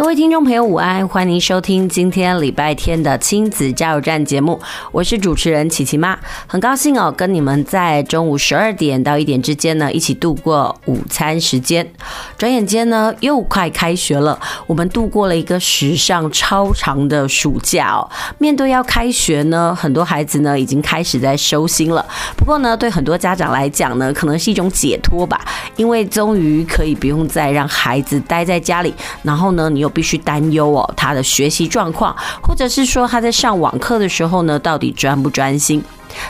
各位听众朋友，午安！欢迎收听今天礼拜天的亲子加油站节目，我是主持人琪琪妈，很高兴哦，跟你们在中午十二点到一点之间呢，一起度过午餐时间。转眼间呢，又快开学了，我们度过了一个史上超长的暑假哦。面对要开学呢，很多孩子呢已经开始在收心了。不过呢，对很多家长来讲呢，可能是一种解脱吧，因为终于可以不用再让孩子待在家里，然后呢，你又。必须担忧哦，他的学习状况，或者是说他在上网课的时候呢，到底专不专心？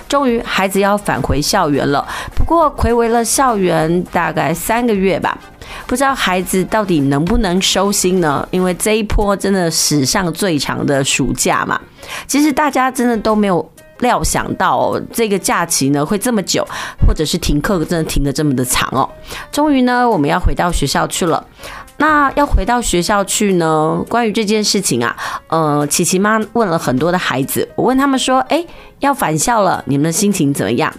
终于，孩子要返回校园了。不过，回违了校园大概三个月吧，不知道孩子到底能不能收心呢？因为这一波真的史上最长的暑假嘛。其实大家真的都没有料想到哦，这个假期呢会这么久，或者是停课真的停得这么的长哦。终于呢，我们要回到学校去了。那要回到学校去呢？关于这件事情啊，呃，琪琪妈问了很多的孩子，我问他们说：“哎，要返校了，你们的心情怎么样？”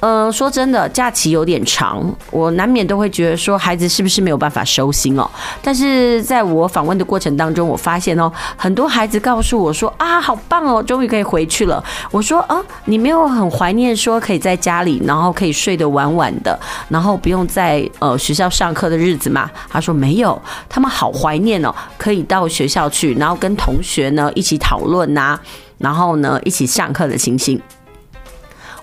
嗯、说真的，假期有点长，我难免都会觉得说孩子是不是没有办法收心哦。但是在我访问的过程当中，我发现哦，很多孩子告诉我说啊，好棒哦，终于可以回去了。我说啊，你没有很怀念说可以在家里，然后可以睡得晚晚的，然后不用在呃学校上课的日子吗？他说没有，他们好怀念哦，可以到学校去，然后跟同学呢一起讨论呐，然后呢一起上课的情形。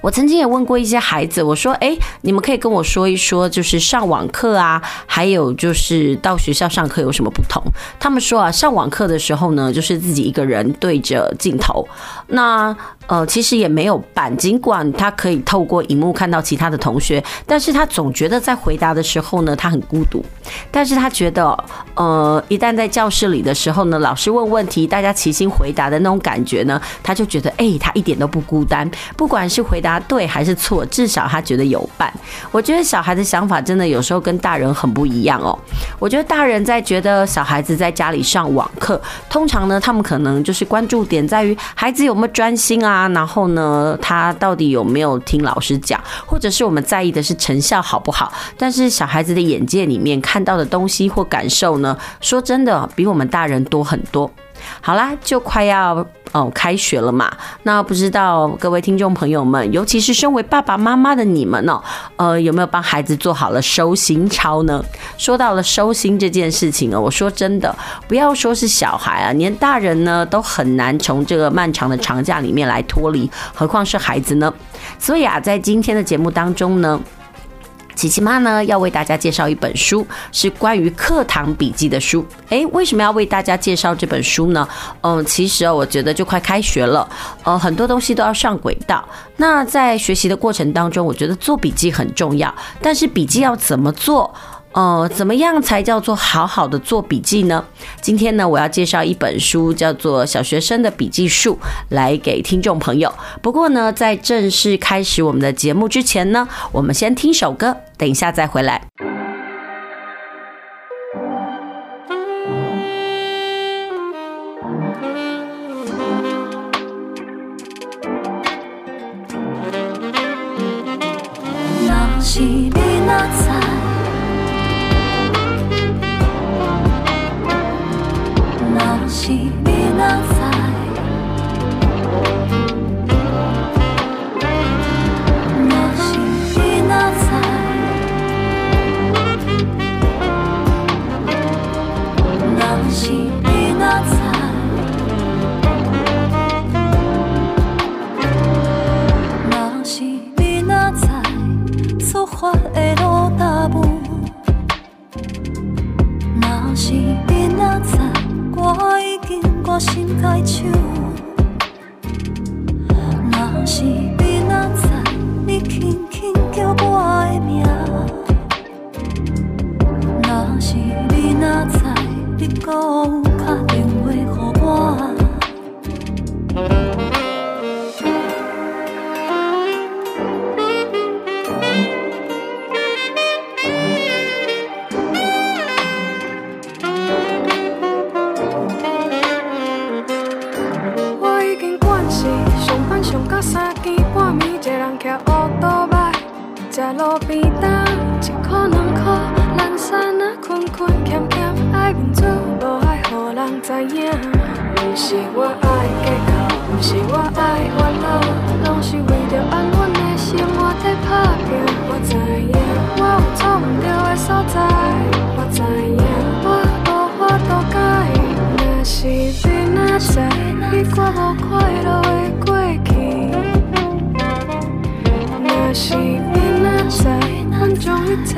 我曾经也问过一些孩子，我说：“诶，你们可以跟我说一说，就是上网课啊，还有就是到学校上课有什么不同？”他们说啊，上网课的时候呢，就是自己一个人对着镜头，那。呃，其实也没有伴，尽管他可以透过荧幕看到其他的同学，但是他总觉得在回答的时候呢，他很孤独。但是他觉得，呃，一旦在教室里的时候呢，老师问问题，大家齐心回答的那种感觉呢，他就觉得，哎，他一点都不孤单。不管是回答对还是错，至少他觉得有伴。我觉得小孩的想法真的有时候跟大人很不一样哦。我觉得大人在觉得小孩子在家里上网课，通常呢，他们可能就是关注点在于孩子有没有专心啊。然后呢，他到底有没有听老师讲，或者是我们在意的是成效好不好？但是小孩子的眼界里面看到的东西或感受呢，说真的，比我们大人多很多。好啦，就快要哦开学了嘛。那不知道各位听众朋友们，尤其是身为爸爸妈妈的你们哦，呃，有没有帮孩子做好了收心操呢？说到了收心这件事情哦，我说真的，不要说是小孩啊，连大人呢都很难从这个漫长的长假里面来脱离，何况是孩子呢？所以啊，在今天的节目当中呢。琪琪妈呢要为大家介绍一本书，是关于课堂笔记的书。诶，为什么要为大家介绍这本书呢？嗯，其实哦，我觉得就快开学了，呃，很多东西都要上轨道。那在学习的过程当中，我觉得做笔记很重要，但是笔记要怎么做？哦怎么样才叫做好好的做笔记呢？今天呢我要介绍一本书叫做小学生的笔记术来给听众朋友。不过呢在正式开始我们的节目之前呢我们先听首歌等一下再回来。若是明仔若是若是明若是明仔载想法会若是明仔载我心在唱，若是明仔载你轻轻叫我的名，若是明仔载你搁有打电话给我。是我爱计较，不是我爱烦恼，拢是为着安稳的生活在打拼。我知影我有错唔对的所在，我知影我无法度改。若是你若知，你过无快乐的过去。若是你若知，咱将一切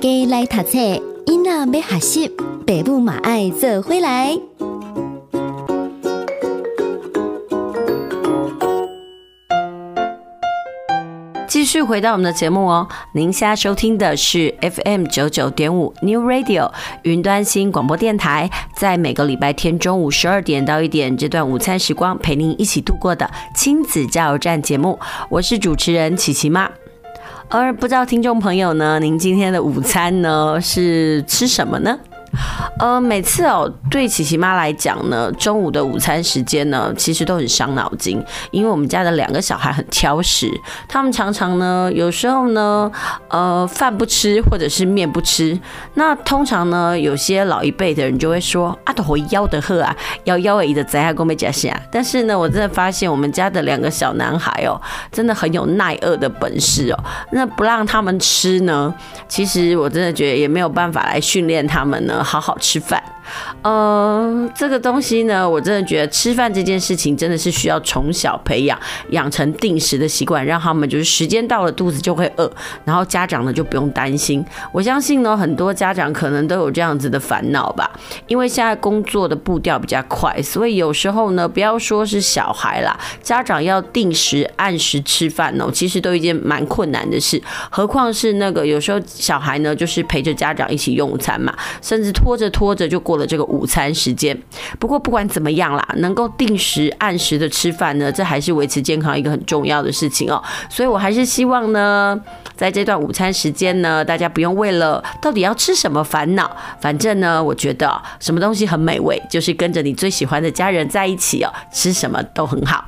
家来读册，囡仔要学习，爸母嘛爱做回来。继续回到我们的节目哦，您现在收听的是 FM 九九点五 New Radio 云端新广播电台，在每个礼拜天中午十二点到一点这段午餐时光，陪您一起度过的亲子加油站节目，我是主持人琪琪妈。而不知道听众朋友呢，您今天的午餐呢是吃什么呢？呃，每次哦，对琪琪妈来讲呢，中午的午餐时间呢，其实都很伤脑筋，因为我们家的两个小孩很挑食，他们常常呢，有时候呢，呃，饭不吃或者是面不吃。那通常呢，有些老一辈的人就会说啊，都会吆的喝啊，要吆而已的在下公没假下。但是呢，我真的发现我们家的两个小男孩哦，真的很有耐饿的本事哦。那不让他们吃呢，其实我真的觉得也没有办法来训练他们呢。好好吃饭。呃，这个东西呢，我真的觉得吃饭这件事情真的是需要从小培养，养成定时的习惯，让他们就是时间到了肚子就会饿，然后家长呢就不用担心。我相信呢，很多家长可能都有这样子的烦恼吧，因为现在工作的步调比较快，所以有时候呢，不要说是小孩啦，家长要定时按时吃饭哦，其实都一件蛮困难的事，何况是那个有时候小孩呢，就是陪着家长一起用餐嘛，甚至拖着拖着就过这个午餐时间，不过不管怎么样啦，能够定时按时的吃饭呢，这还是维持健康一个很重要的事情哦。所以我还是希望呢，在这段午餐时间呢，大家不用为了到底要吃什么烦恼，反正呢，我觉得什么东西很美味，就是跟着你最喜欢的家人在一起哦，吃什么都很好。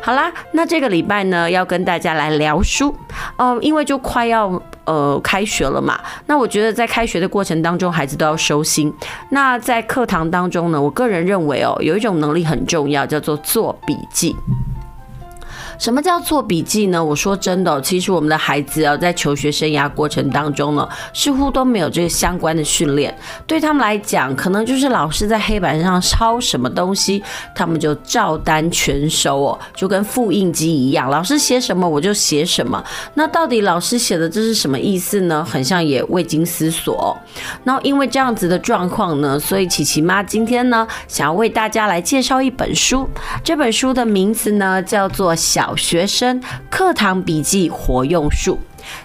好啦，那这个礼拜呢，要跟大家来聊书哦，因为就快要呃开学了嘛。那我觉得在开学的过程当中，孩子都要收心。那在课堂当中呢，我个人认为哦，有一种能力很重要，叫做做笔记。什么叫做笔记呢？我说真的，其实我们的孩子啊，在求学生涯过程当中呢，似乎都没有这个相关的训练。对他们来讲，可能就是老师在黑板上抄什么东西，他们就照单全收哦，就跟复印机一样，老师写什么我就写什么。那到底老师写的这是什么意思呢？很像也未经思索。那因为这样子的状况呢，所以琪琪妈今天呢，想要为大家来介绍一本书。这本书的名字呢，叫做《小》。小学生课堂笔记活用术。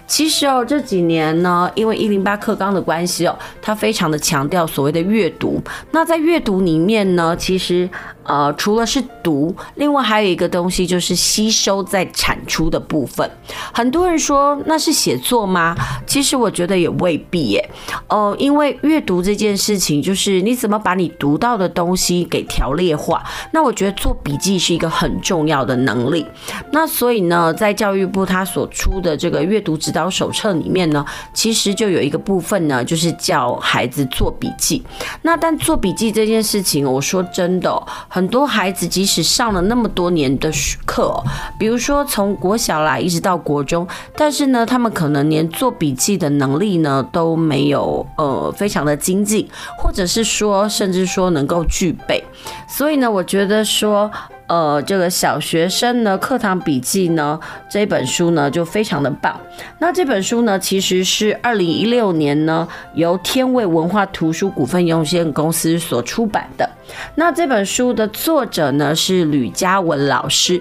其实哦，这几年呢，因为一零八课纲的关系哦，它非常的强调所谓的阅读。那在阅读里面呢，其实。呃，除了是读，另外还有一个东西就是吸收再产出的部分。很多人说那是写作吗？其实我觉得也未必耶。呃，因为阅读这件事情，就是你怎么把你读到的东西给条列化。那我觉得做笔记是一个很重要的能力。那所以呢，在教育部他所出的这个阅读指导手册里面呢，其实就有一个部分呢，就是教孩子做笔记。那但做笔记这件事情，我说真的、很多孩子即使上了那么多年的课，比如说从国小来一直到国中，但是呢，他们可能连做笔记的能力呢都没有，呃，非常的精进，或者是说，甚至说能够具备。所以呢，我觉得说。呃，这个小学生呢，课堂笔记呢，这本书呢就非常的棒。那这本书呢，其实是二零一六年呢，由天味文化图书股份有限公司所出版的。那这本书的作者呢是吕嘉文老师。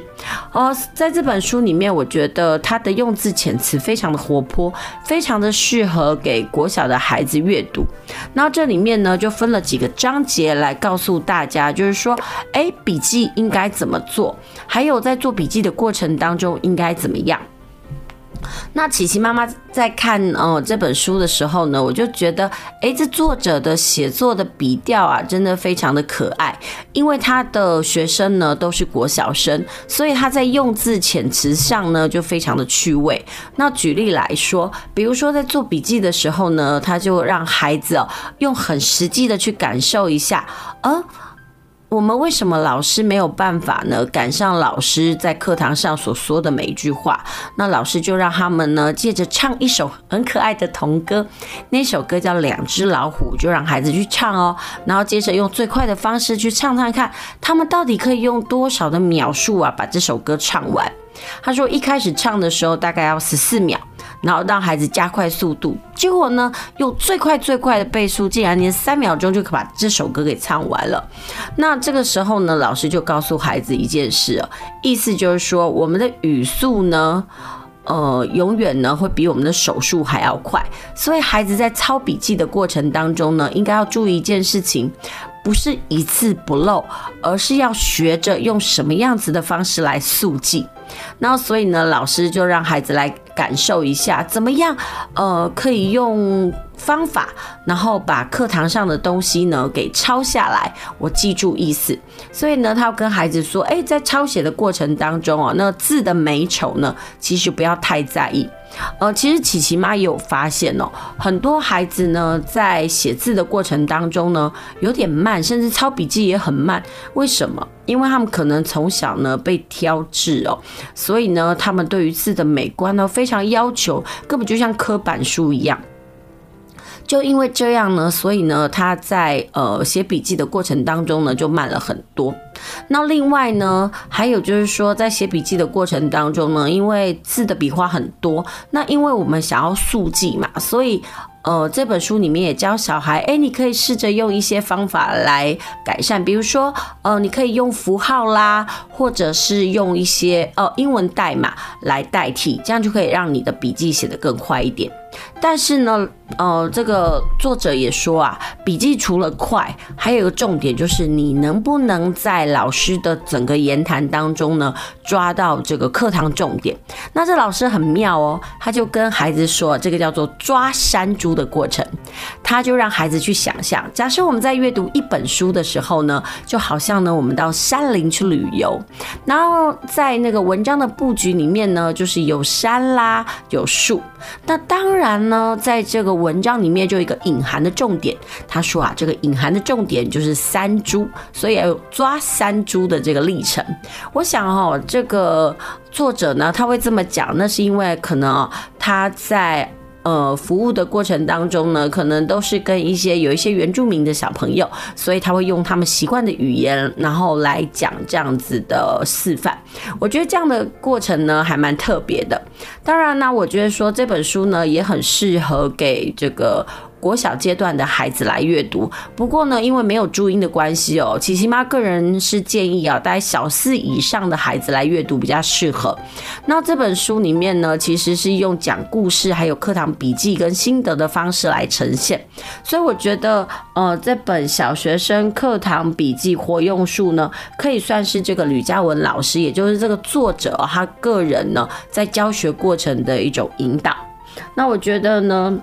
哦，在这本书里面，我觉得他的用字遣词非常的活泼，非常的适合给国小的孩子阅读。那这里面呢，就分了几个章节来告诉大家，就是说，哎，笔记应该。怎么做？还有在做笔记的过程当中应该怎么样？那琪琪妈妈在看呃这本书的时候呢，我就觉得，哎，这作者的写作的笔调啊，真的非常的可爱。因为他的学生呢都是国小生，所以他在用字遣词上呢就非常的趣味。那举例来说，比如说在做笔记的时候呢，他就让孩子用很实际的去感受一下，呃。我们为什么老师没有办法呢？赶上老师在课堂上所说的每一句话，那老师就让他们呢，借着唱一首很可爱的童歌，那首歌叫《两只老虎》，就让孩子去唱哦。然后接着用最快的方式去唱唱看，他们到底可以用多少的秒数啊，把这首歌唱完。他说一开始唱的时候大概要十四秒。然后让孩子加快速度，结果呢，用最快最快的倍速，竟然连三秒钟就可把这首歌给唱完了。那这个时候呢，老师就告诉孩子一件事，意思就是说，我们的语速呢，呃，永远呢会比我们的手速还要快。所以孩子在抄笔记的过程当中呢，应该要注意一件事情，不是一字不漏，而是要学着用什么样子的方式来速记。然后，所以呢，老师就让孩子来感受一下，怎么样，呃，可以用方法，然后把课堂上的东西呢给抄下来，我记住意思。所以呢，他要跟孩子说，哎，在抄写的过程当中哦，那字的美丑呢，其实不要太在意。呃，其实琪琪妈也有发现哦，很多孩子呢在写字的过程当中呢有点慢，甚至抄笔记也很慢。为什么？因为他们可能从小呢被挑字哦，所以呢他们对于字的美观呢非常要求，根本就像刻板书一样。就因为这样呢，所以呢他在呃写笔记的过程当中呢就慢了很多。那另外呢，还有就是说，在写笔记的过程当中呢，因为字的笔画很多，那因为我们想要速记嘛，所以呃，这本书里面也教小孩，哎，你可以试着用一些方法来改善，比如说，呃，你可以用符号啦，或者是用一些呃英文代码来代替，这样就可以让你的笔记写得更快一点。但是呢，呃，这个作者也说啊，笔记除了快，还有一个重点就是你能不能在老师的整个言谈当中呢，抓到这个课堂重点。那这老师很妙哦，他就跟孩子说，这个叫做抓山猪的过程。他就让孩子去想象，假设我们在阅读一本书的时候呢，就好像呢，我们到山林去旅游，然后在那个文章的布局里面呢，就是有山啦，有树。那当然呢，在这个文章里面就有一个隐含的重点。他说啊，这个隐含的重点就是三株，所以要抓三株的这个历程。我想哦，这个作者呢，他会这么讲，那是因为可能哦，他在。呃，服务的过程当中呢，可能都是跟一些有一些原住民的小朋友，所以他会用他们习惯的语言，然后来讲这样子的示范。我觉得这样的过程呢，还蛮特别的。当然呢，我觉得说这本书呢，也很适合给这个国小阶段的孩子来阅读。不过呢，因为没有注音的关系哦，琪琪妈个人是建议啊，带小四以上的孩子来阅读比较适合。那这本书里面呢，其实是用讲故事、还有课堂笔记跟心得的方式来呈现，所以我觉得，呃，这本小学生课堂笔记活用术呢，可以算是这个吕嘉文老师，也就是这个作者他个人呢，在教学过程的一种引导。那我觉得呢，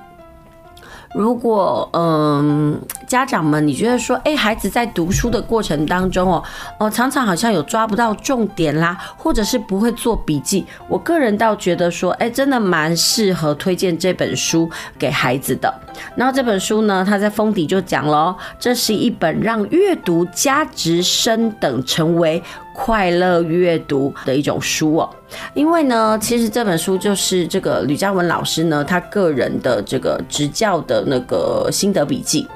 如果嗯，家长们，你觉得说，哎，孩子在读书的过程当中哦，哦，常常好像有抓不到重点啦，或者是不会做笔记，我个人倒觉得说，哎，真的蛮适合推荐这本书给孩子的。然后这本书呢，它在封底就讲了，这是一本让阅读价值升等成为快乐阅读的一种书哦。因为呢，其实这本书就是这个吕嘉文老师呢，他个人的这个执教的那个心得笔记，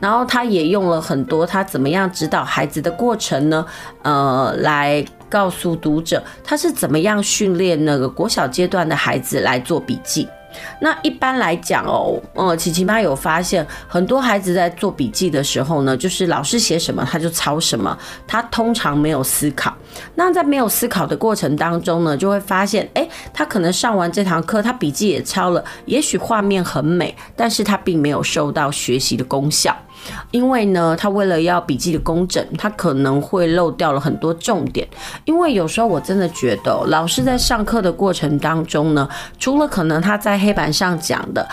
然后他也用了很多他怎么样指导孩子的过程呢，呃，来告诉读者他是怎么样训练那个国小阶段的孩子来做笔记。那一般来讲哦，嗯，琪琪妈有发现，很多孩子在做笔记的时候呢，就是老师写什么他就抄什么，他通常没有思考。那在没有思考的过程当中呢，就会发现，哎，他可能上完这堂课，他笔记也抄了，也许画面很美，但是他并没有受到学习的功效。因为呢，他为了要笔记的工整，他可能会漏掉了很多重点。因为有时候我真的觉得，老师在上课的过程当中呢，除了可能他在黑板上讲的。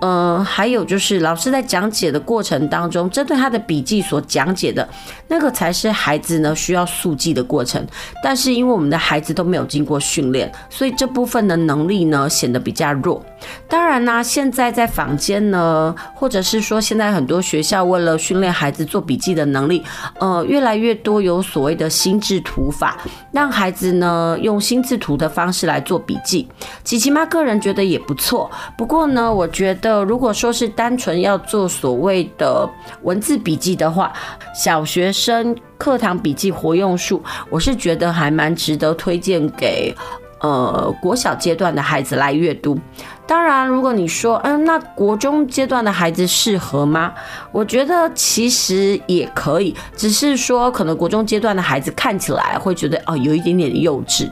嗯、还有就是老师在讲解的过程当中，针对他的笔记所讲解的那个才是孩子呢需要速记的过程。但是因为我们的孩子都没有经过训练，所以这部分的能力呢显得比较弱。当然呢，现在在坊间呢，或者是说现在很多学校为了训练孩子做笔记的能力，呃，越来越多有所谓的心智图法，让孩子呢用心智图的方式来做笔记。琪琪妈个人觉得也不错，不过呢，我觉得。呃，如果说是单纯要做所谓的文字笔记的话，小学生课堂笔记活用术，我是觉得还蛮值得推荐给呃国小阶段的孩子来阅读。当然，如果你说，嗯，那国中阶段的孩子适合吗？我觉得其实也可以，只是说可能国中阶段的孩子看起来会觉得哦，有一点点幼稚。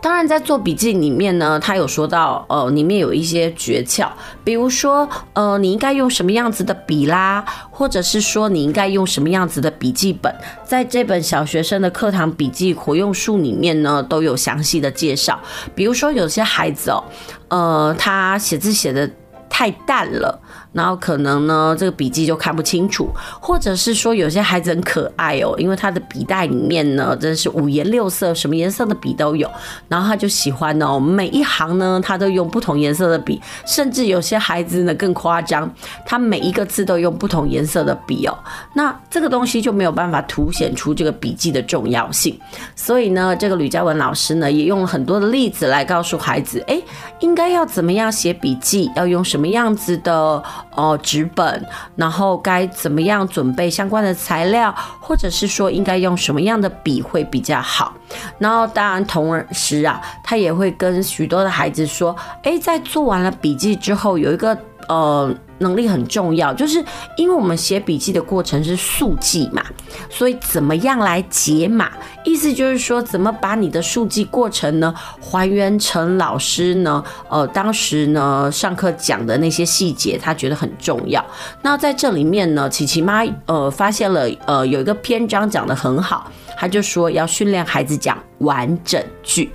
当然，在做笔记里面呢，他有说到，呃，里面有一些诀窍，比如说，呃，你应该用什么样子的笔啦，或者是说你应该用什么样子的笔记本，在这本小学生的课堂笔记活用术里面呢，都有详细的介绍。比如说，有些孩子哦，呃，他写字写的太淡了。然后可能呢，这个笔记就看不清楚，或者是说有些孩子很可爱哦，因为他的笔袋里面呢，真是五颜六色，什么颜色的笔都有。然后他就喜欢哦，每一行呢，他都用不同颜色的笔，甚至有些孩子呢更夸张，他每一个字都用不同颜色的笔哦。那这个东西就没有办法凸显出这个笔记的重要性。所以呢，这个吕嘉文老师呢，也用了很多的例子来告诉孩子，哎，应该要怎么样写笔记，要用什么样子的。哦，纸本，然后该怎么样准备相关的材料，或者是说应该用什么样的笔会比较好。然后当然同时啊，他也会跟许多的孩子说，诶，在做完了笔记之后，有一个呃。能力很重要，就是因为我们写笔记的过程是速记嘛，所以怎么样来解码？意思就是说，怎么把你的速记过程呢还原成老师呢？呃，当时呢上课讲的那些细节，他觉得很重要。那在这里面呢，琪琪妈呃发现了呃有一个篇章讲得很好，他就说要训练孩子讲完整句。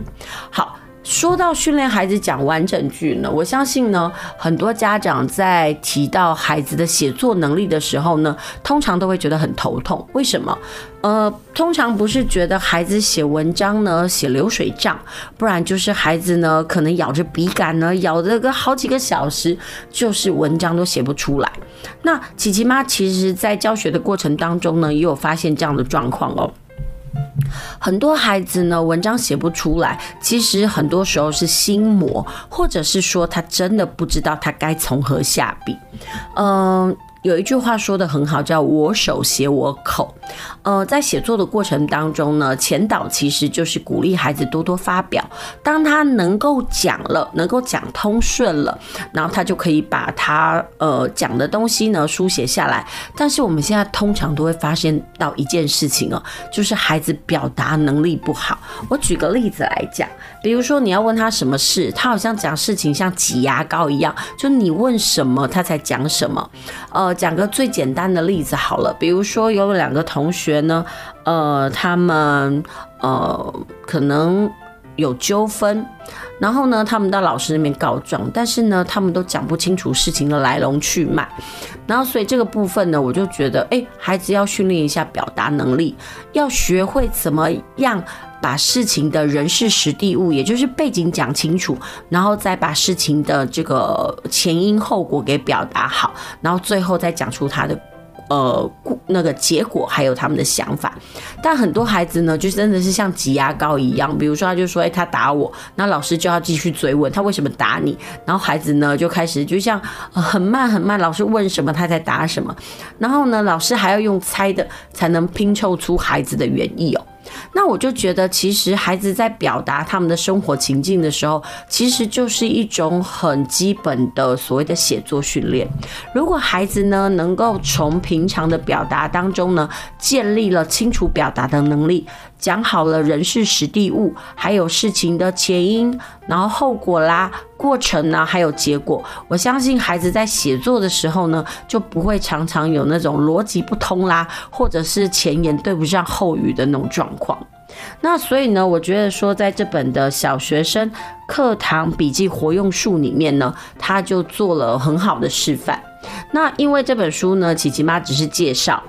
好。说到训练孩子讲完整句呢，我相信呢，很多家长在提到孩子的写作能力的时候呢，通常都会觉得很头痛。为什么？呃，通常不是觉得孩子写文章呢写流水账，不然就是孩子呢可能咬着笔杆呢咬了个好几个小时，就是文章都写不出来。那琪琪妈其实在教学的过程当中呢，也有发现这样的状况哦。很多孩子呢，文章写不出来，其实很多时候是心魔，或者是说他真的不知道他该从何下笔。嗯、有一句话说得很好，叫“我手写我口”。呃，在写作的过程当中呢，前导其实就是鼓励孩子多多发表。当他能够讲了，能够讲通顺了，然后他就可以把他呃讲的东西呢书写下来。但是我们现在通常都会发现到一件事情哦，就是孩子表达能力不好。我举个例子来讲，比如说你要问他什么事，他好像讲事情像挤牙膏一样，就你问什么他才讲什么。呃。讲个最简单的例子好了，比如说有两个同学呢，呃，他们呃可能有纠纷，然后呢，他们到老师那边告状，但是呢，他们都讲不清楚事情的来龙去脉，然后所以这个部分呢，我就觉得，哎，孩子要训练一下表达能力，要学会怎么样。把事情的人事时地物，也就是背景讲清楚，然后再把事情的这个前因后果给表达好，然后最后再讲出他的呃那个结果，还有他们的想法。但很多孩子呢，就真的是像挤牙膏一样，比如说他就说：“哎，他打我。”那老师就要继续追问他为什么打你，然后孩子呢就开始就像很慢很慢，老师问什么他才答什么，然后呢老师还要用猜的才能拼凑出孩子的原意哦。那我就觉得，其实孩子在表达他们的生活情境的时候，其实就是一种很基本的所谓的写作训练。如果孩子呢，能够从平常的表达当中呢，建立了清楚表达的能力。讲好了人事实地物，还有事情的前因，然后后果啦、过程呢，还有结果。我相信孩子在写作的时候呢，就不会常常有那种逻辑不通啦，或者是前言对不上后语的那种状况。那所以呢，我觉得说，在这本的小学生课堂笔记活用术里面呢，他就做了很好的示范。那因为这本书呢，琪琪妈只是介绍。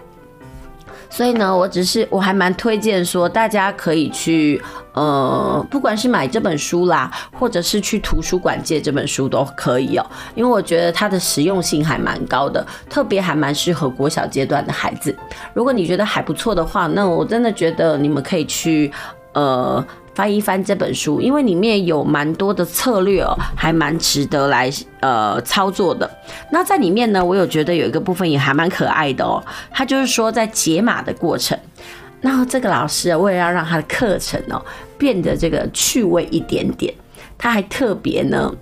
所以呢，我只是我还蛮推荐说，大家可以去，呃，不管是买这本书啦，或者是去图书馆借这本书都可以哦。因为我觉得它的实用性还蛮高的，特别还蛮适合国小阶段的孩子。如果你觉得还不错的话，那我真的觉得你们可以去，呃。翻一翻这本书，因为里面有蛮多的策略哦，还蛮值得来呃操作的。那在里面呢，我有觉得有一个部分也还蛮可爱的哦。他就是说在解码的过程，那这个老师为了要让他的课程哦变得这个趣味一点点，他还特别呢。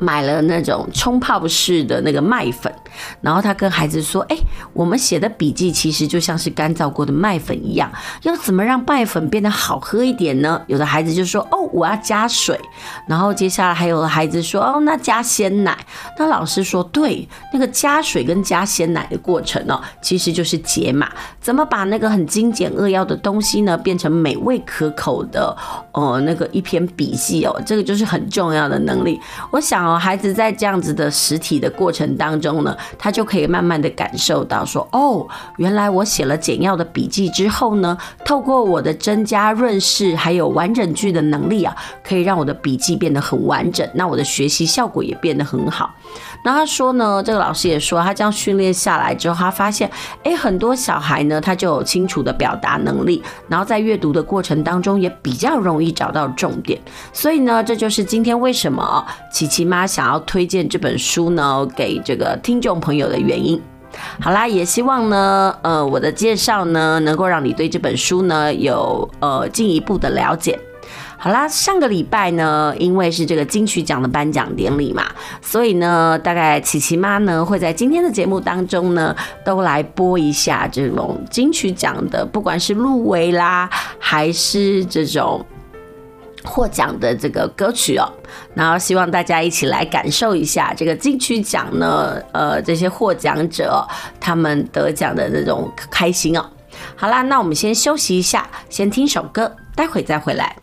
买了那种冲泡式的那个麦粉，然后他跟孩子说：“哎，我们写的笔记其实就像是干燥过的麦粉一样，要怎么让麦粉变得好喝一点呢？”有的孩子就说：“哦，我要加水。”然后接下来还有的孩子说：“哦，那加鲜奶。”那老师说：“对，那个加水跟加鲜奶的过程哦，其实就是解码，怎么把那个很精简扼要的东西呢，变成美味可口的，呃，那个一篇笔记哦，这个就是很重要的能力。我想。孩子在这样子的实体的过程当中呢，他就可以慢慢的感受到说，哦，原来我写了简要的笔记之后呢，透过我的增加润饰还有完整句的能力啊，可以让我的笔记变得很完整，那我的学习效果也变得很好。那他说呢，这个老师也说，他这样训练下来之后，他发现，哎，很多小孩呢，他就有清楚的表达能力，然后在阅读的过程当中也比较容易找到重点。所以呢，这就是今天为什么琪琪妈他想要推荐这本书呢，给这个听众朋友的原因。好啦，也希望呢，呃，我的介绍呢，能够让你对这本书呢有呃进一步的了解。好啦，上个礼拜呢，因为是这个金曲奖的颁奖典礼嘛，所以呢，大概琪琪妈呢会在今天的节目当中呢，都来播一下这种金曲奖的，不管是入围啦，还是这种获奖的这个歌曲哦，然后希望大家一起来感受一下这个金曲奖呢，呃，这些获奖者他们得奖的那种开心哦。好啦，那我们先休息一下，先听首歌，待会再回来。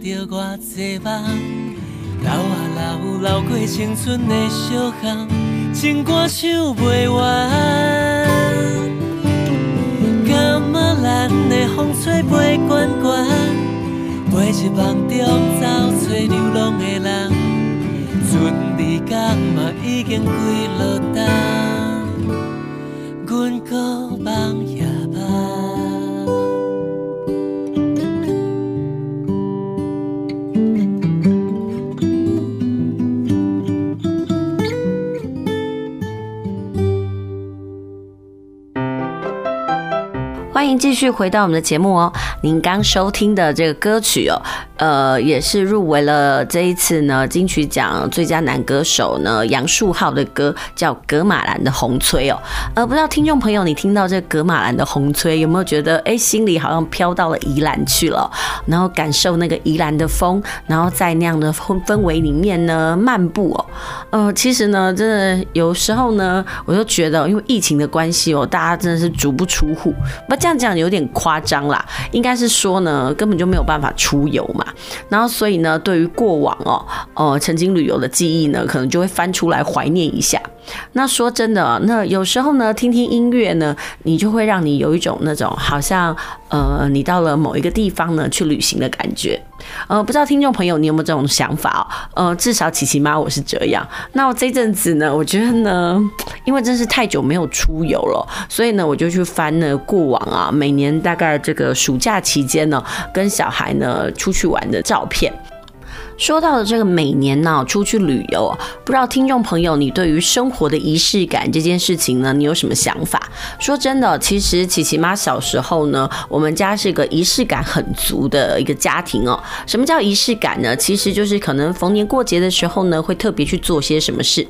着偌济梦，流啊流，流过青春的小巷，情歌唱不完。感觉咱的风吹飞悬悬，飞入梦中找找流浪的人，船离港嘛已经归落冬，阮阁梦也梦。欢迎继续回到我们的节目哦。您刚收听的这个歌曲哦，呃，也是入围了这一次呢金曲奖最佳男歌手呢杨树浩的歌，叫《格马兰的红吹》哦。呃，不知道听众朋友，你听到这格马兰的红吹》有没有觉得哎，心里好像飘到了宜兰去了，然后感受那个宜兰的风，然后在那样的氛氛围里面呢漫步哦。呃，其实呢，真的有时候呢，我就觉得因为疫情的关系哦，大家真的是足不出户，不这样。这样有点夸张啦，应该是说呢，根本就没有办法出游嘛。然后所以呢，对于过往哦，呃，曾经旅游的记忆呢，可能就会翻出来怀念一下。那说真的，那有时候呢，听听音乐呢，你就会让你有一种那种好像呃，你到了某一个地方呢去旅行的感觉。呃，不知道听众朋友你有没有这种想法哦？呃，至少琪琪妈我是这样。那我这阵子呢，我觉得呢，因为真是太久没有出游了，所以呢，我就去翻了过往啊，每年大概这个暑假期间呢，跟小孩呢出去玩的照片。说到了这个每年呢出去旅游，不知道听众朋友你对于生活的仪式感这件事情呢，你有什么想法？说真的，其实琪琪妈小时候呢，我们家是个仪式感很足的一个家庭哦。什么叫仪式感呢？其实就是可能逢年过节的时候呢，会特别去做些什么事。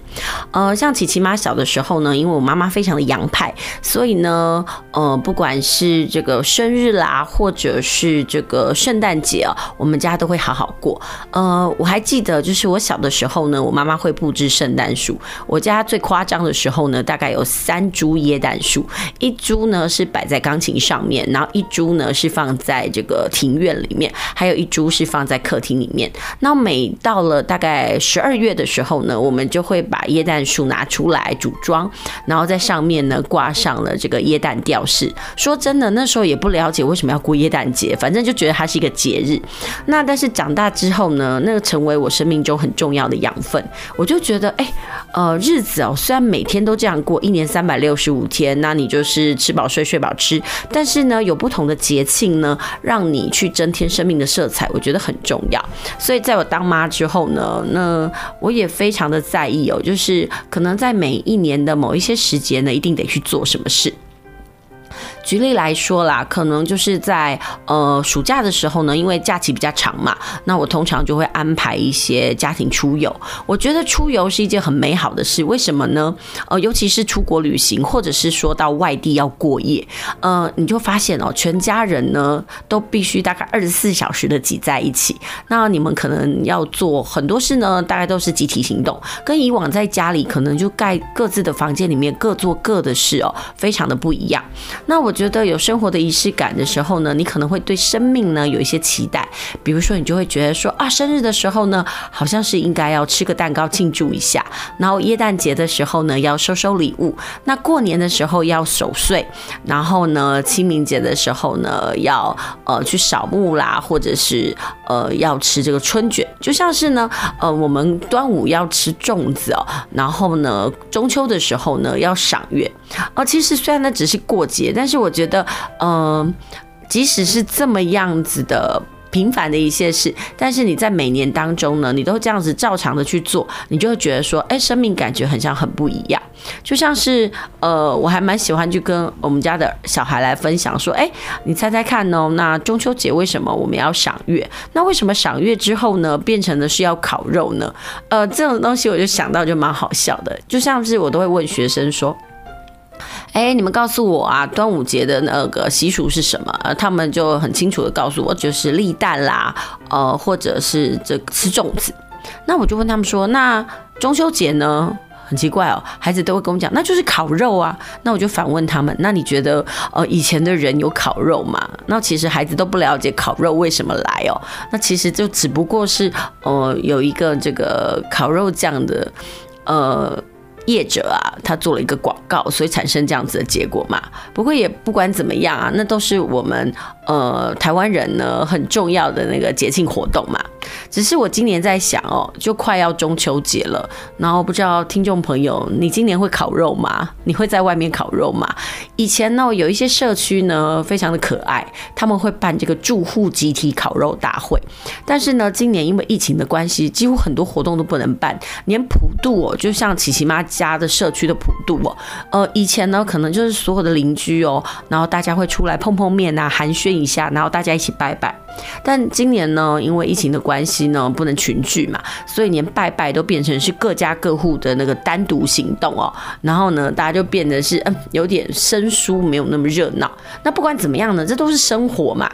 呃，像琪琪妈小的时候呢，因为我妈妈非常的洋派，所以呢，呃，不管是这个生日啦，或者是这个圣诞节啊，我们家都会好好过。呃。我还记得，就是我小的时候呢，我妈妈会布置圣诞树。我家最夸张的时候呢，大概有三株椰蛋树，一株呢是摆在钢琴上面，然后一株呢是放在这个庭院里面，还有一株是放在客厅里面。那每到了大概十二月的时候呢，我们就会把椰蛋树拿出来组装，然后在上面呢挂上了这个椰蛋吊饰。说真的，那时候也不了解为什么要过椰蛋节，反正就觉得它是一个节日。那但是长大之后呢，个成为我生命中很重要的养分，我就觉得，哎、呃，日子哦，虽然每天都这样过，一年三百六十五天，那你就是吃饱睡，睡饱吃，但是呢，有不同的节庆呢，让你去增添生命的色彩，我觉得很重要。所以在我当妈之后呢，那我也非常的在意哦，就是可能在每一年的某一些时节呢，一定得去做什么事。举例来说啦，可能就是在呃暑假的时候呢，因为假期比较长嘛，那我通常就会安排一些家庭出游。我觉得出游是一件很美好的事，为什么呢？呃，尤其是出国旅行，或者是说到外地要过夜，呃，你就发现哦，全家人呢都必须大概二十四小时的挤在一起。那你们可能要做很多事呢，大概都是集体行动，跟以往在家里可能就盖各自的房间里面各做各的事哦，非常的不一样。那我。觉得有生活的仪式感的时候呢，你可能会对生命呢有一些期待，比如说你就会觉得说啊，生日的时候呢，好像是应该要吃个蛋糕庆祝一下，然后耶诞节的时候呢，要收收礼物，那过年的时候要守岁，然后呢，清明节的时候呢，要呃去扫墓啦，或者是呃要吃这个春卷，就像是呢，呃我们端午要吃粽子哦，然后呢，中秋的时候呢要赏月，哦，其实虽然那只是过节，但是我觉得，嗯、即使是这么样子的平凡的一些事，但是你在每年当中呢，你都这样子照常的去做，你就会觉得说，哎，生命感觉很像很不一样。就像是，呃，我还蛮喜欢去跟我们家的小孩来分享说，哎，你猜猜看哦，那中秋节为什么我们要赏月？那为什么赏月之后呢，变成的是要烤肉呢？呃，这种东西我就想到就蛮好笑的，就像是我都会问学生说。哎，你们告诉我啊，端午节的那个习俗是什么？他们就很清楚的告诉我，就是立蛋啦，呃，或者是这吃粽子。那我就问他们说，那中秋节呢？很奇怪哦，孩子都会跟我讲，那就是烤肉啊。那我就反问他们，那你觉得呃以前的人有烤肉吗？那其实孩子都不了解烤肉为什么来哦。那其实就只不过是呃有一个这个烤肉酱的呃。业者啊，他做了一个广告，所以产生这样子的结果嘛。不过也不管怎么样啊，那都是我们呃台湾人呢很重要的那个节庆活动嘛。只是我今年在想哦，就快要中秋节了，然后不知道听众朋友，你今年会烤肉吗？你会在外面烤肉吗？以前呢，有一些社区呢非常的可爱，他们会办这个住户集体烤肉大会。但是呢，今年因为疫情的关系，几乎很多活动都不能办，连普渡哦，就像琪琪妈家的社区的普渡哦，呃，以前呢可能就是所有的邻居哦，然后大家会出来碰碰面啊，寒暄一下，然后大家一起拜拜。但今年呢，因为疫情的关系呢，不能群聚嘛，所以连拜拜都变成是各家各户的那个单独行动哦。然后呢，大家就变得是嗯，有点生疏，没有那么热闹。那不管怎么样呢，这都是生活嘛。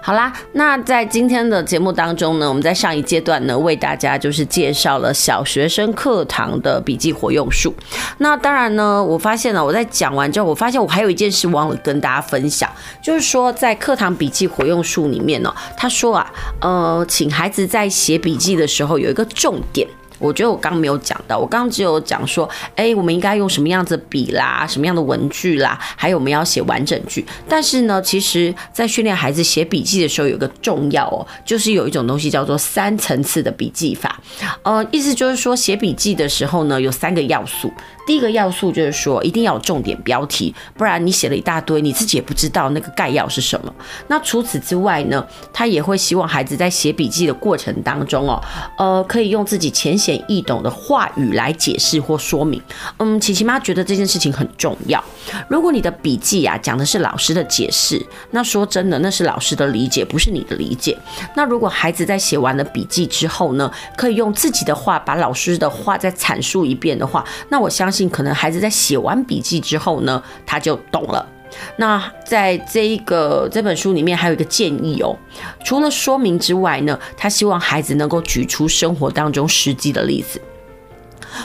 好啦，那在今天的节目当中呢，我们在上一阶段呢，为大家就是介绍了小学生课堂的笔记活用术。那当然呢，我发现了，我在讲完之后，我发现我还有一件事忘了跟大家分享，就是说在课堂笔记活用术里面呢，他说啊，呃，请孩子在写笔记的时候有一个重点。我觉得我刚没有讲到，我刚刚只有讲说，哎，我们应该用什么样子的笔啦，什么样的文具啦，还有我们要写完整句。但是呢，其实在训练孩子写笔记的时候，有个重要哦，就是有一种东西叫做三层次的笔记法。呃，意思就是说，写笔记的时候呢，有三个要素。第一个要素就是说，一定要有重点标题，不然你写了一大堆，你自己也不知道那个概要是什么。那除此之外呢，他也会希望孩子在写笔记的过程当中哦，呃，可以用自己浅显易懂的话语来解释或说明。嗯，琪琪妈觉得这件事情很重要。如果你的笔记啊讲的是老师的解释，那说真的，那是老师的理解，不是你的理解。那如果孩子在写完了笔记之后呢，可以用自己的话把老师的话再阐述一遍的话，那我相信可能孩子在写完笔记之后呢，他就懂了。那在这一个这本书里面还有一个建议哦，除了说明之外呢，他希望孩子能够举出生活当中实际的例子。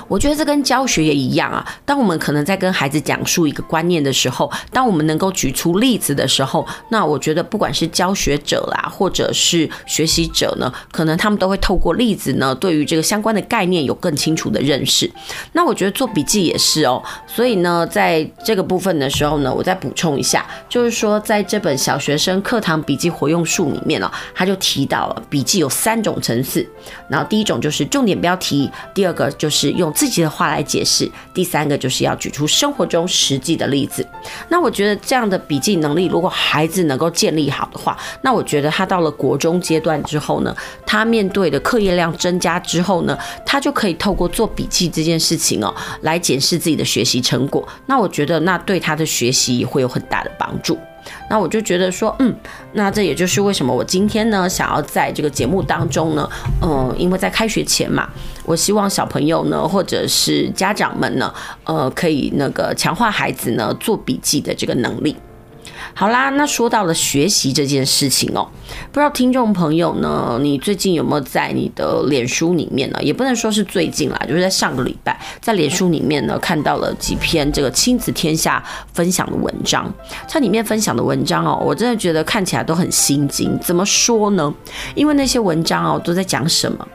我觉得这跟教学也一样啊。当我们可能在跟孩子讲述一个观念的时候，当我们能够举出例子的时候，那我觉得不管是教学者啦，或者是学习者呢，可能他们都会透过例子呢，对于这个相关的概念有更清楚的认识。那我觉得做笔记也是哦。所以呢，在这个部分的时候呢，我再补充一下，就是说在这本小学生课堂笔记活用术里面哦，他就提到了笔记有三种层次。然后第一种就是重点标题，第二个就是用自己的话来解释，第三个就是要举出生活中实际的例子。那我觉得这样的笔记能力，如果孩子能够建立好的话，那我觉得他到了国中阶段之后呢，他面对的课业量增加之后呢，他就可以透过做笔记这件事情哦，来检视自己的学习成果。那我觉得那对他的学习也会有很大的帮助。那我就觉得说，嗯，那这也就是为什么我今天呢，想要在这个节目当中呢，嗯，因为在开学前嘛，我希望小朋友呢，或者是家长们呢，呃，可以那个强化孩子呢做笔记的这个能力。好啦，那说到了学习这件事情哦，不知道听众朋友呢，你最近有没有在你的脸书里面呢？也不能说是最近啦，就是在上个礼拜，在脸书里面呢看到了几篇这个亲子天下分享的文章。它里面分享的文章哦，我真的觉得看起来都很心惊。怎么说呢？因为那些文章哦都在讲什么？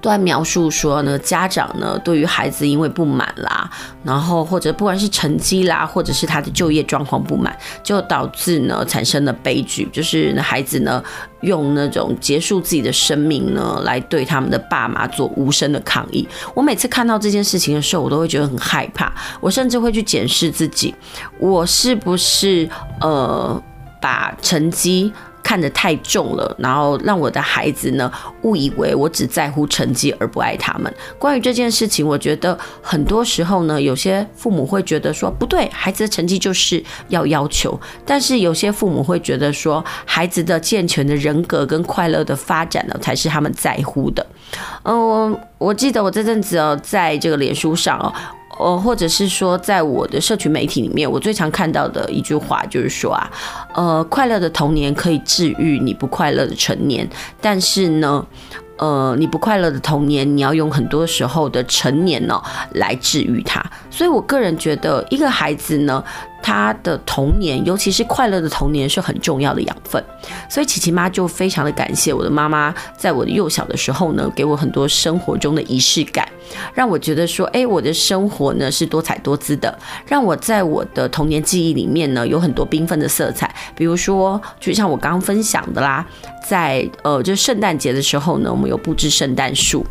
都在描述说呢，家长呢对于孩子因为不满啦，然后或者不管是成绩啦，或者是他的就业状况不满，就导致呢产生了悲剧，就是孩子呢用那种结束自己的生命呢来对他们的爸妈做无声的抗议。我每次看到这件事情的时候，我都会觉得很害怕，我甚至会去检视自己，我是不是呃把成绩。看得太重了，然后让我的孩子呢误以为我只在乎成绩而不爱他们。关于这件事情，我觉得很多时候呢，有些父母会觉得说不对，孩子的成绩就是要要求；但是有些父母会觉得说，孩子的健全的人格跟快乐的发展呢，才是他们在乎的。嗯，我记得我这阵子哦，在这个脸书上哦。呃，或者是说，在我的社群媒体里面，我最常看到的一句话就是说啊，呃，快乐的童年可以治愈你不快乐的成年，但是呢，呃，你不快乐的童年，你要用很多时候的成年呢来治愈它。所以我个人觉得，一个孩子呢。他的童年，尤其是快乐的童年，是很重要的养分。所以琪琪妈就非常的感谢我的妈妈，在我的幼小的时候呢，给我很多生活中的仪式感，让我觉得说，哎，我的生活呢是多彩多姿的，让我在我的童年记忆里面呢有很多缤纷的色彩。比如说，就像我刚刚分享的啦，在呃，就圣诞节的时候呢，我们有布置圣诞树。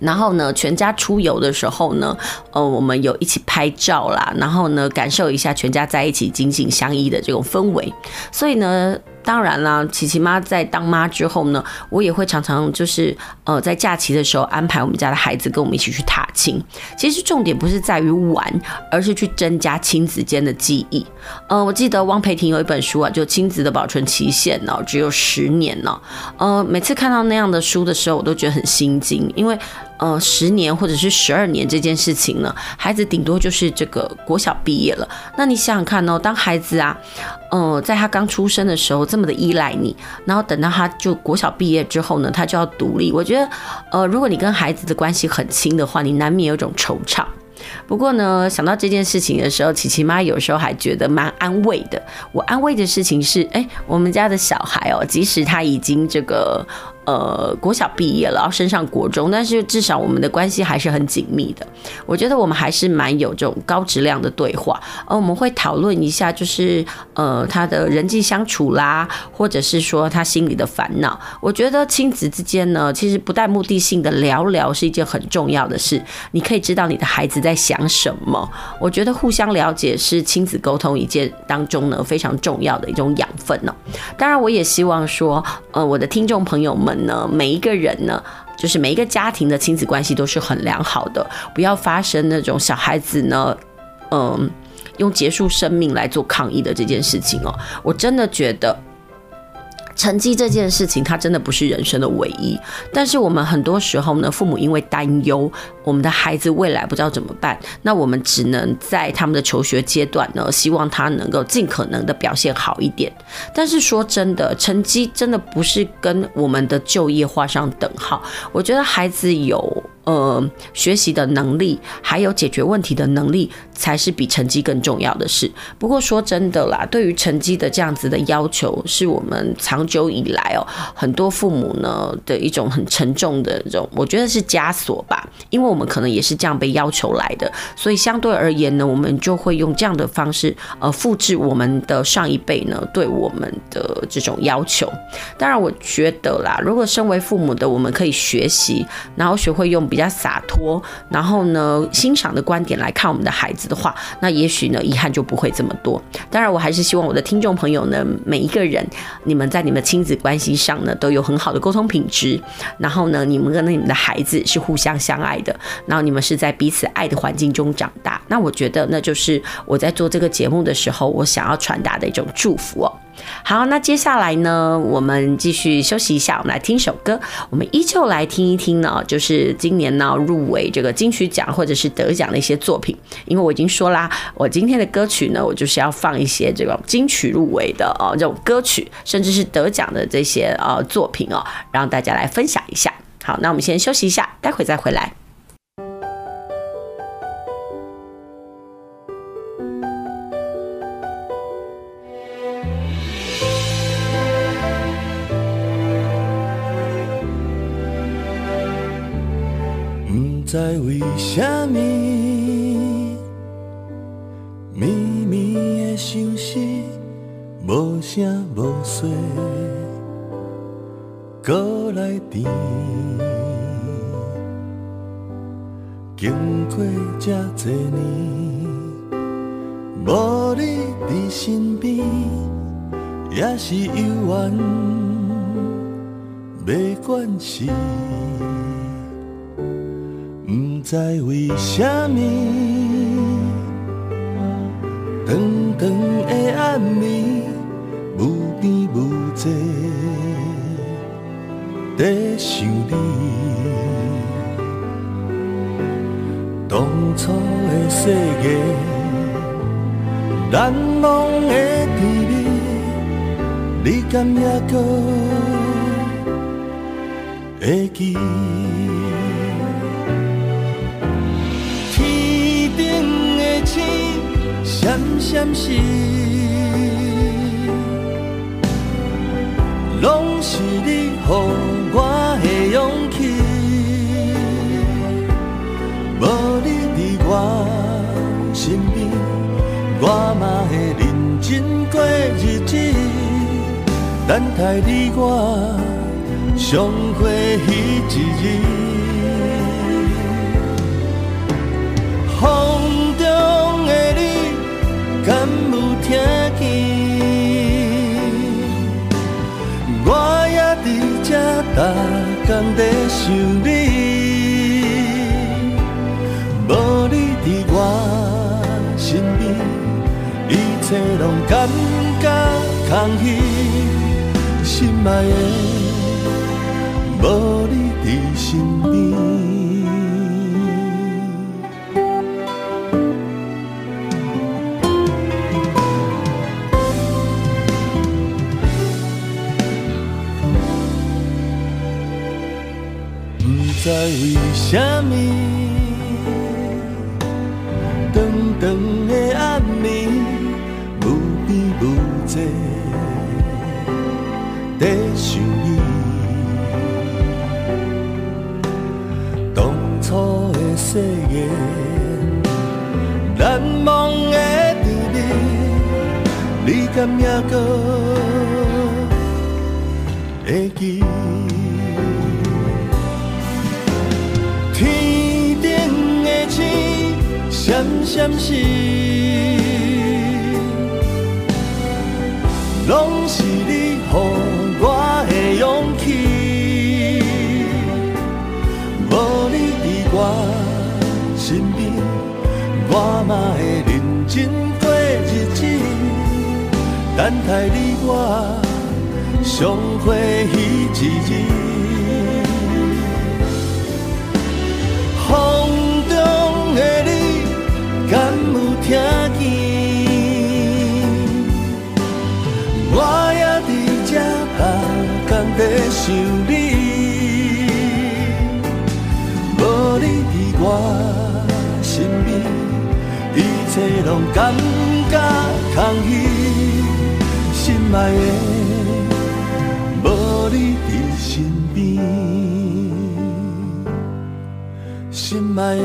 然后呢，全家出游的时候呢，呃，我们有一起拍照啦，然后呢，感受一下全家在一起紧紧相依的这种氛围。所以呢。当然啦，琪琪妈在当妈之后呢，我也会常常就是呃，在假期的时候安排我们家的孩子跟我们一起去踏青。其实重点不是在于玩，而是去增加亲子间的记忆。呃，我记得汪培婷有一本书啊，就亲子的保存期限呢，只有十年呢。呃，每次看到那样的书的时候，我都觉得很心惊，因为呃，十年或者是十二年这件事情呢，孩子顶多就是这个国小毕业了。那你想想看哦，当孩子啊。嗯，在他刚出生的时候这么的依赖你，然后等到他就国小毕业之后呢，他就要独立。我觉得，呃，如果你跟孩子的关系很亲的话，你难免有种惆怅。不过呢，想到这件事情的时候，琪琪妈有时候还觉得蛮安慰的。我安慰的事情是，哎，我们家的小孩哦，即使他已经这个呃国小毕业了，然后升上国中，但是至少我们的关系还是很紧密的。我觉得我们还是蛮有这种高质量的对话，而我们会讨论一下，就是呃他的人际相处啦，或者是说他心里的烦恼。我觉得亲子之间呢，其实不带目的性的聊聊是一件很重要的事。你可以知道你的孩子在想什么。我觉得互相了解是亲子沟通一件当中呢非常重要的一种养分呢。当然，我也希望说，呃，我的听众朋友们呢，每一个人呢，就是每一个家庭的亲子关系都是很良好的，不要发生那种小孩子呢，嗯、用结束生命来做抗议的这件事情哦。我真的觉得。成绩这件事情，它真的不是人生的唯一。但是我们很多时候呢，父母因为担忧我们的孩子未来不知道怎么办，那我们只能在他们的求学阶段呢，希望他能够尽可能的表现好一点。但是说真的，成绩真的不是跟我们的就业画上等号。我觉得孩子有。呃，学习的能力，还有解决问题的能力，才是比成绩更重要的事。不过说真的啦，对于成绩的这样子的要求，是我们长久以来哦，很多父母呢的一种很沉重的这种，我觉得是枷锁吧。因为我们可能也是这样被要求来的，所以相对而言呢，我们就会用这样的方式，呃，复制我们的上一辈呢对我们的这种要求。当然，我觉得啦，如果身为父母的我们可以学习，然后学会用。比较洒脱，然后呢，欣赏的观点来看我们的孩子的话，那也许呢，遗憾就不会这么多。当然，我还是希望我的听众朋友呢，每一个人，你们在你们亲子关系上呢，都有很好的沟通品质。然后呢，你们跟你们的孩子是互相相爱的，然后你们是在彼此爱的环境中长大。那我觉得，那就是我在做这个节目的时候，我想要传达的一种祝福哦。好，那接下来呢，我们继续休息一下，我们来听首歌。我们依旧来听一听呢，就是今年呢入围这个金曲奖或者是得奖的一些作品。因为我已经说啦，我今天的歌曲呢，我就是要放一些这个金曲入围的哦，这种歌曲，甚至是得奖的这些呃作品哦，让大家来分享一下。好，那我们先休息一下，待会再回来。不知为什么，绵绵的相思，无声无息，搁来甜。经过这多年，无你伫身边，也是有缘，没关系。不知为什么，长长的暗暝，无边无际，在想你。当初的世界，难忘的甜蜜，你敢还阁会记？闪闪时，拢是你予我的勇气。无你伫我身边，我嘛会认真过日子。等待你我相会彼一日，听见？我也伫这逐工在想你，无你伫我身边，一切拢感觉空虚，心爱的，无为什么？长长的暗暝，无边无际，在想你。当初的誓言，难忘的甜蜜，你敢还记？闪闪闪，拢是你给我的勇气。无你伫我身边，我嘛会认真过日子，等待你我相会彼一日。听见？我也伫这打工在想你。无你在我身边，一切拢感觉空虚，心爱的，无你伫身边，心爱的，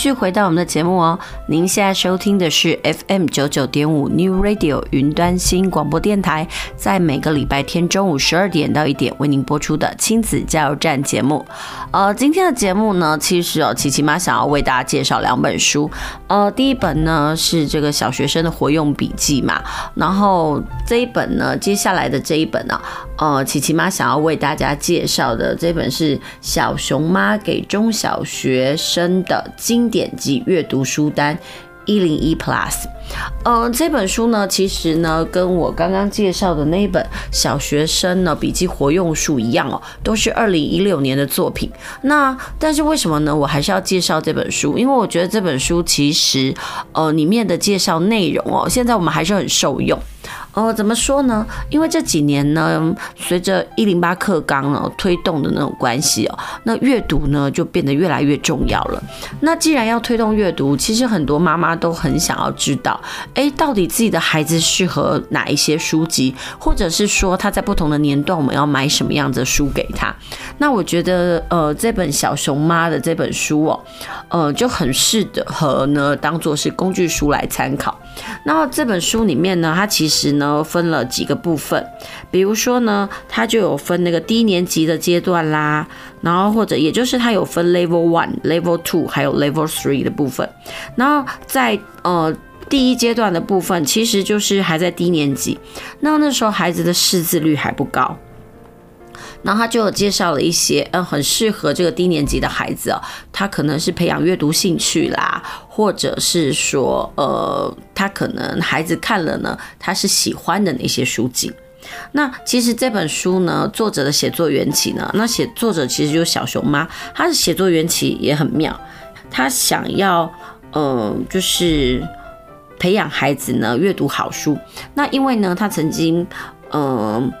续回到我们的节目哦，您现在收听的是 FM 九九点五 New Radio 云端新广播电台，在每个礼拜天中午十二点到一点为您播出的亲子加油站节目。呃，今天的节目呢，其实哦，琪琪妈想要为大家介绍两本书。呃，第一本呢是这个小学生的活用笔记嘛，然后这一本呢，接下来的这一本呢，呃，琪琪妈想要为大家介绍的这本是小熊妈给中小学生的。经典级阅读书单一零一 Plus，嗯，这本书呢，其实呢，跟我刚刚介绍的那一本小学生呢笔记活用书一样哦，都是二零一六年的作品。那但是为什么呢？我还是要介绍这本书，因为我觉得这本书其实呃里面的介绍内容哦，现在我们还是很受用。哦，怎么说呢？因为这几年呢，随着一零八课纲呢推动的那种关系哦，那阅读呢就变得越来越重要了。那既然要推动阅读，其实很多妈妈都很想要知道，哎，到底自己的孩子适合哪一些书籍，或者是说他在不同的年段我们要买什么样子的书给他？那我觉得，呃，这本小熊妈的这本书哦，呃，就很适合呢当做是工具书来参考。那这本书里面呢，它其实呢分了几个部分，比如说呢，它就有分那个低年级的阶段啦，然后或者也就是它有分 level one、level two 还有 level three 的部分。然后在呃第一阶段的部分，其实就是还在低年级，那那时候孩子的识字率还不高。然后他就介绍了一些，嗯，很适合这个低年级的孩子哦，他可能是培养阅读兴趣啦，或者是说，呃，他可能孩子看了呢，他是喜欢的那些书籍。那其实这本书呢，作者的写作缘起呢，那写作者其实就是小熊妈，他的写作缘起也很妙，他想要，嗯、就是培养孩子呢阅读好书。那因为呢，他曾经，嗯、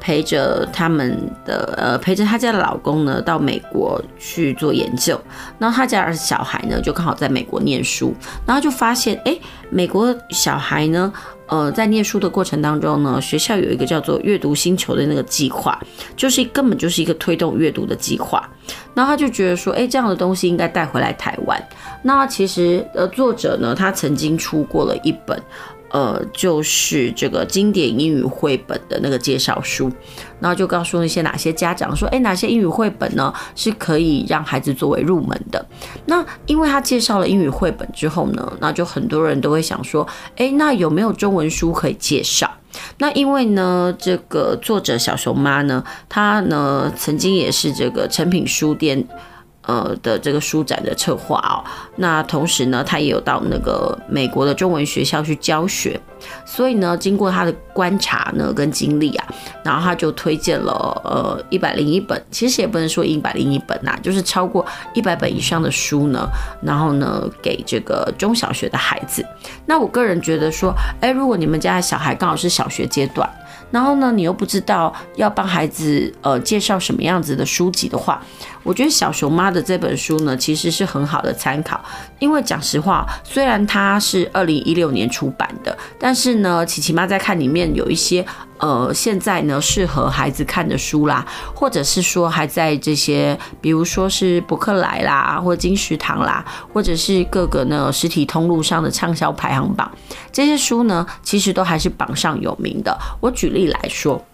陪着他们的呃，陪着他家的老公呢，到美国去做研究。然后他家的小孩呢，就刚好在美国念书。然后就发现，哎，美国小孩呢，呃，在念书的过程当中呢，学校有一个叫做“阅读星球”的那个计划，就是根本就是一个推动阅读的计划。然后他就觉得说，哎，这样的东西应该带回来台湾。那其实呃，作者呢，他曾经出过了一本。呃，就是这个经典英语绘本的那个介绍书，然后就告诉那些哪些家长说，哎，哪些英语绘本呢是可以让孩子作为入门的？那因为他介绍了英语绘本之后呢，那就很多人都会想说，哎，那有没有中文书可以介绍？那因为呢，这个作者小熊妈呢，她呢曾经也是这个诚品书店。呃的这个书展的策划哦，那同时呢，他也有到那个美国的中文学校去教学，所以呢，经过他的观察呢跟经历啊，然后他就推荐了呃一百零一本，其实也不能说一百零一本呐、就是超过一百本以上的书呢，然后呢给这个中小学的孩子。那我个人觉得说，哎，如果你们家的小孩刚好是小学阶段。然后呢，你又不知道要帮孩子呃介绍什么样子的书籍的话，我觉得小熊妈的这本书呢，其实是很好的参考。因为讲实话，虽然它是二零一六年出版的，但是呢，琪琪妈在看里面有一些。呃，现在呢，适合孩子看的书啦，或者是说还在这些，比如说是博客来啦，或金石堂啦，或者是各个呢实体通路上的畅销排行榜，这些书呢，其实都还是榜上有名的。我举例来说。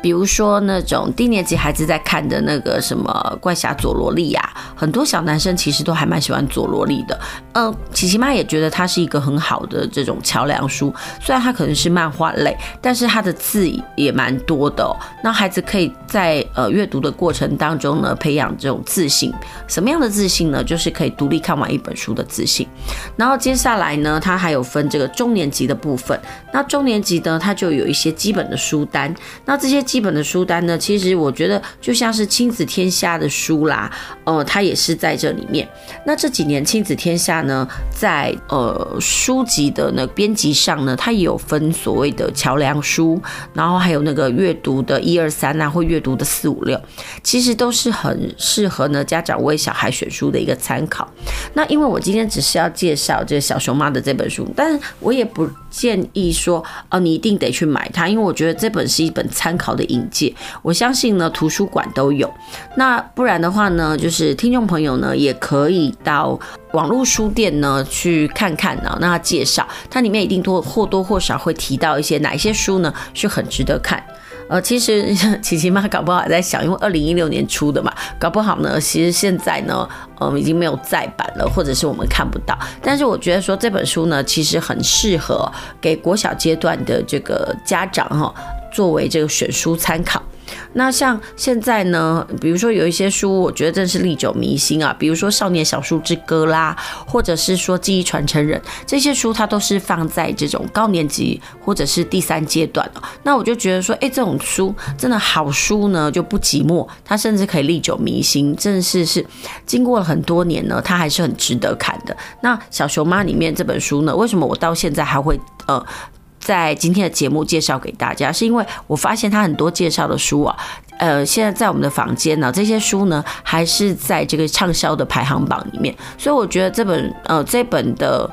比如说那种低年级孩子在看的那个什么怪侠佐罗利呀，很多小男生其实都还蛮喜欢佐罗利的。嗯，琪琪妈也觉得它是一个很好的这种桥梁书，虽然它可能是漫画类，但是它的字也蛮多的。那孩子可以在呃阅读的过程当中呢，培养这种自信。什么样的自信呢？就是可以独立看完一本书的自信。然后接下来呢，它还有分这个中年级的部分。那中年级呢，它就有一些基本的书单。那这些。基本的书单呢，其实我觉得就像是亲子天下的书啦，呃，它也是在这里面。那这几年亲子天下呢，在呃书籍的那编辑上呢，它也有分所谓的桥梁书，然后还有那个阅读的一二三啊，或阅读的四五六，其实都是很适合呢家长为小孩选书的一个参考。那因为我今天只是要介绍这小熊妈的这本书，但我也不建议说，哦，你一定得去买它，因为我觉得这本是一本参考好的引介。我相信呢，图书馆都有。那不然的话呢，就是听众朋友呢，也可以到网络书店呢去看看呢。那介绍，它里面一定多或多或少会提到一些哪一些书呢，是很值得看。呃，其实琪琪妈搞不好在想，因为二零一六年出的嘛，搞不好呢，其实现在呢，呃，已经没有再版了，或者是我们看不到。但是我觉得说这本书呢，其实很适合给国小阶段的这个家长哈，作为这个选书参考。那像现在呢，比如说有一些书，我觉得真是历久弥新啊。比如说《少年小树之歌》啦，或者是说《记忆传承人》这些书，它都是放在这种高年级或者是第三阶段。那我就觉得说，哎，这种书真的好书呢，就不寂寞，它甚至可以历久弥新，真是是经过了很多年呢，它还是很值得看的。那小熊妈里面这本书呢，为什么我到现在还会呃？在今天的节目介绍给大家，是因为我发现他很多介绍的书啊，呃，现在在我们的房间呢，这些书呢还是在这个畅销的排行榜里面，所以我觉得这本呃这本的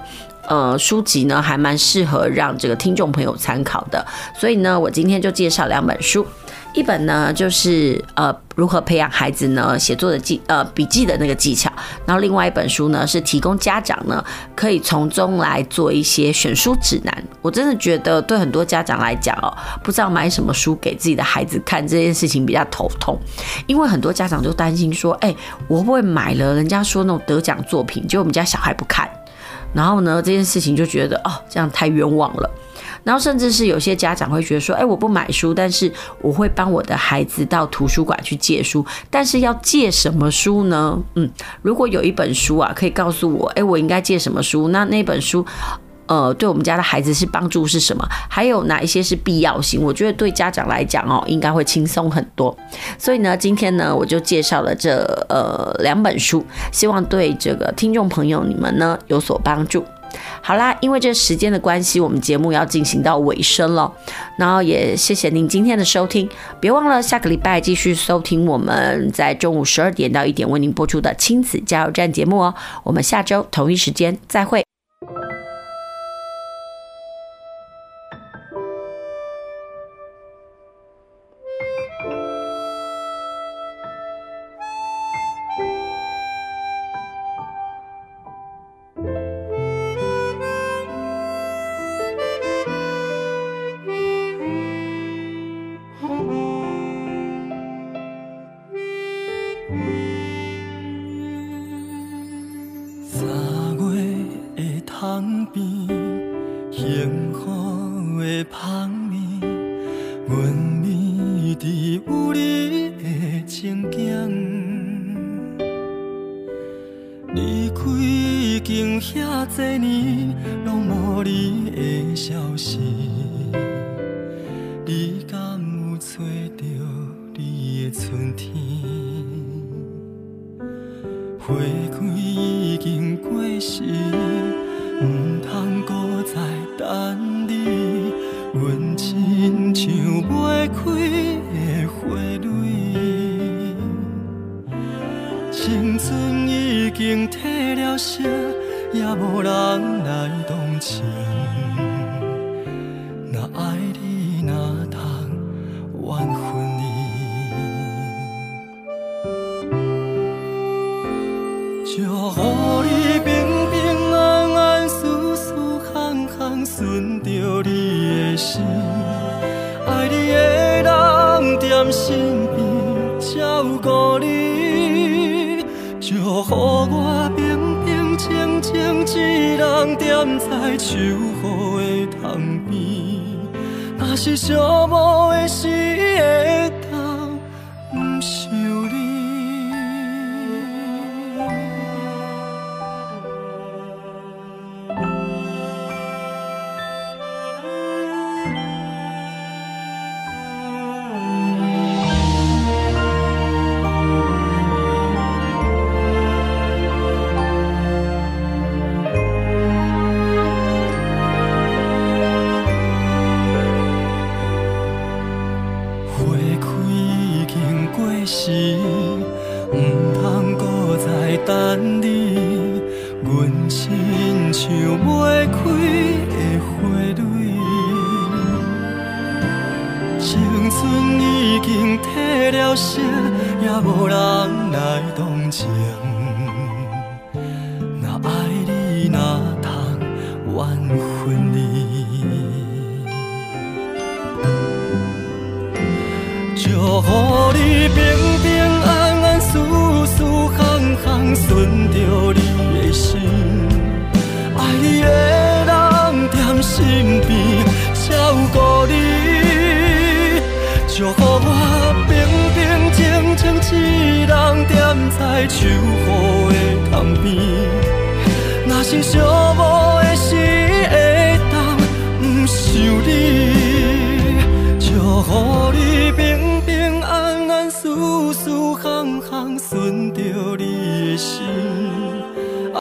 呃书籍呢还蛮适合让这个听众朋友参考的，所以呢，我今天就介绍两本书。一本呢，就是呃如何培养孩子呢写作的技呃笔记的那个技巧，然后另外一本书呢是提供家长呢可以从中来做一些选书指南。我真的觉得对很多家长来讲哦，不知道买什么书给自己的孩子看这件事情比较头痛，因为很多家长就担心说，哎，我会不会买了人家说那种得奖作品，结果我们家小孩不看，然后呢这件事情就觉得哦这样太冤枉了。然后甚至是有些家长会觉得说，哎，我不买书，但是我会帮我的孩子到图书馆去借书，但是要借什么书呢？嗯，如果有一本书啊，可以告诉我，哎，我应该借什么书？那那本书，呃，对我们家的孩子是帮助是什么？还有哪一些是必要性？我觉得对家长来讲哦，应该会轻松很多。所以呢，今天呢，我就介绍了这呃两本书，希望对这个听众朋友你们呢有所帮助。好啦，因为这时间的关系，我们节目要进行到尾声了。然后也谢谢您今天的收听，别忘了下个礼拜继续收听我们在中午十二点到一点为您播出的亲子加油站节目哦。我们下周同一时间再会。予我平平静静一人踮在秋雨的窗边，若是寂寞的时会